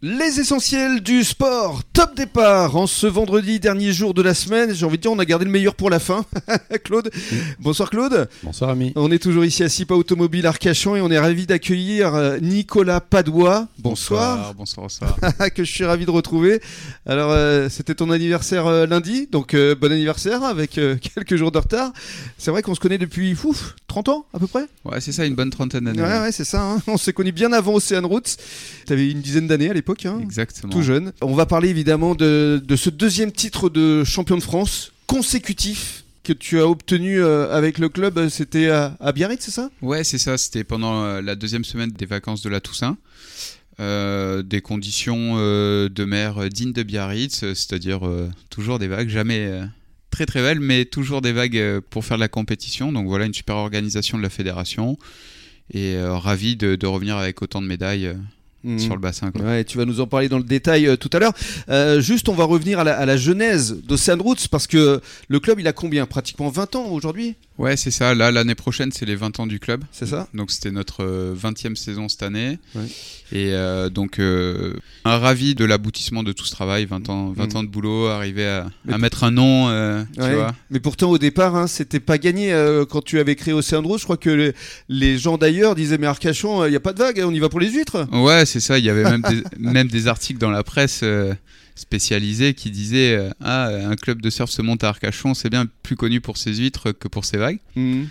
Les essentiels du sport, top départ en ce vendredi dernier jour de la semaine. J'ai envie de dire, on a gardé le meilleur pour la fin. Claude, bonsoir Claude. Bonsoir ami. On est toujours ici à SIPA Automobile Arcachon et on est ravi d'accueillir euh, Nicolas Padois. Bonsoir. Bonsoir, bonsoir. que je suis ravi de retrouver. Alors, euh, c'était ton anniversaire euh, lundi, donc euh, bon anniversaire avec euh, quelques jours de retard. C'est vrai qu'on se connaît depuis fouf, 30 ans à peu près Ouais, c'est ça, une bonne trentaine d'années. Ouais, ouais, c'est ça. hein. On s'est connus bien avant Ocean Routes. T'avais une dizaine d'années à l'époque. Hein Exactement. tout jeune. On va parler évidemment de, de ce deuxième titre de champion de France consécutif que tu as obtenu euh, avec le club. C'était à, Biarritz, c'est ça? Ouais, c'est ça. C'était pendant euh, la deuxième semaine des vacances de la Toussaint. Euh, des conditions euh, de mer dignes de Biarritz, c'est-à-dire euh, toujours des vagues, jamais très très belles, mais toujours des vagues euh, pour faire de la compétition. Donc voilà, une super organisation de la fédération. Et euh, ravi de, de revenir avec autant de médailles euh, Mhm. sur le bassin. quoi. Ouais, tu vas nous en parler dans le détail euh, tout à l'heure. Euh, juste, on va revenir à la, à la genèse d'Ocean Routes parce que le club, il a combien? Pratiquement 20 ans aujourd'hui, Ouais, c'est ça. Là, l'année prochaine, c'est les 20 ans du club. c'est ça? Donc c'était notre euh, 20e saison cette année. Ouais. Et euh, donc euh, un ravi de l'aboutissement de tout ce travail, 20 ans, 20 Mm. ans de boulot, arriver à, mettre un nom, euh, tu Ouais. vois. Mais pourtant, au départ, hein, c'était pas gagné euh, quand tu avais créé Ocean Routes. Je crois que les, les gens d'ailleurs disaient Mais Arcachon, il n'y a pas de vague, on y va pour les huîtres. Ouais, c'est ça. Il y avait même des, même des articles dans la presse spécialisés qui disaient euh, ah un club de surf se monte à Arcachon, c'est bien plus connu pour ses huîtres que pour ses vagues. Mhm.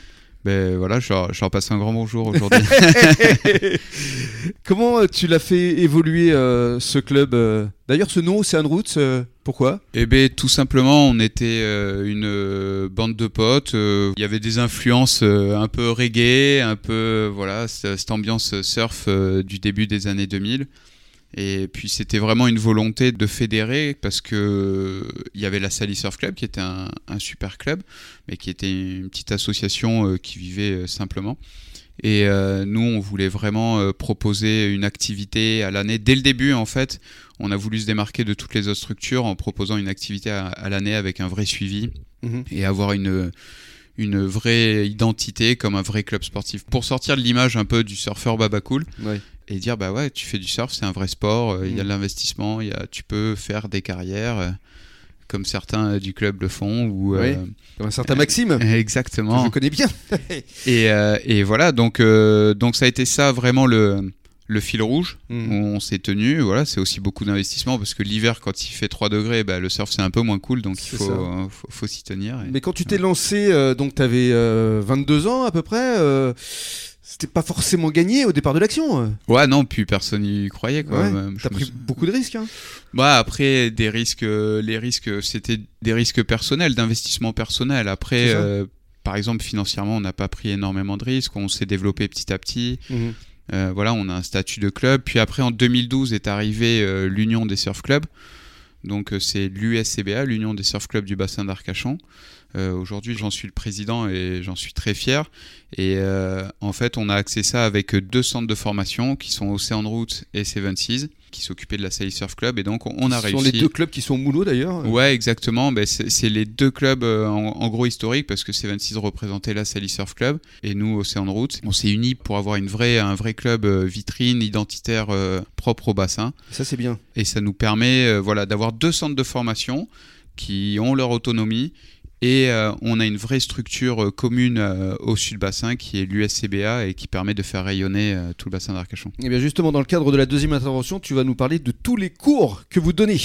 Ben voilà, je leur, passe un grand bonjour aujourd'hui. Comment euh, tu l'as fait évoluer euh, ce club D'ailleurs, ce nom, Ocean Roots, euh, pourquoi? Eh ben tout simplement, on était euh, une bande de potes. Il y avait des influences un peu reggae, un peu voilà cette, cette ambiance surf du début des années 2000. Et puis c'était vraiment une volonté de fédérer parce que il y avait la Sally Surf Club qui était un, un super club, mais qui était une petite association euh, qui vivait euh, simplement. Et euh, nous, on voulait vraiment euh, proposer une activité à l'année. Dès le début, en fait, on a voulu se démarquer de toutes les autres structures en proposant une activité à, à l'année avec un vrai suivi Mhm. et avoir une, une vraie identité comme un vrai club sportif. Pour sortir de l'image un peu du surfeur baba cool Ouais. Et dire bah ouais, tu fais du surf, c'est un vrai sport, euh, il y a Mm. de l'investissement, il y a, tu peux faire des carrières euh, comme certains euh, du club le font. Ou, Oui. euh, Comme un certain Maxime, que exactement. je connais bien. Et, euh, et voilà, donc, euh, donc ça a été ça vraiment le, le fil rouge. Mhm. On s'est tenu, voilà, c'est aussi beaucoup d'investissement parce que l'hiver, quand il fait 3 degrés, bah, le surf c'est un peu moins cool, donc il faut, euh, faut, faut s'y tenir. et- Mais quand tu t'es lancé, euh, donc tu avais 22 ans à peu près, euh, c'était pas forcément gagné au départ de l'action. Ouais, non, puis personne n'y croyait quoi. Ouais, T'as pris beaucoup de risques. Hein. Bah après des risques, euh, les risques c'était des risques personnels, d'investissement personnel. Après, euh, par exemple financièrement, on n'a pas pris énormément de risques, on s'est développé petit à petit. Mhm. Euh, voilà, on a un statut de club. Puis après, en 2012 est arrivée l'Union des surf clubs. Donc euh, c'est l'USCBA, l'Union des surf clubs du bassin d'Arcachon. Euh, Aujourd'hui, j'en suis le président et j'en suis très fier. Et euh, en fait, on a axé ça avec deux centres de formation qui sont Ocean Route et Seven Seas, qui s'occupaient de la Sail Surf Club. Et donc, on a Ce réussi. sont les deux clubs qui sont au Moulot d'ailleurs. Ouais, exactement. Ben, c'est les deux clubs euh, en, en gros historiques parce que Seven Seas représentait la Sally Surf Club et nous, Océan Route. On s'est unis pour avoir une vraie, un vrai club euh, vitrine, identitaire, euh, propre au bassin. Ça c'est bien. Et ça nous permet voilà, d'avoir deux centres de formation qui ont leur autonomie. Et euh, on a une vraie structure euh, commune euh, au sud bassin qui est l'USCBA et qui permet de faire rayonner tout le bassin d'Arcachon. Et bien justement, dans le cadre de la deuxième intervention, tu vas nous parler de tous les cours que vous donnez.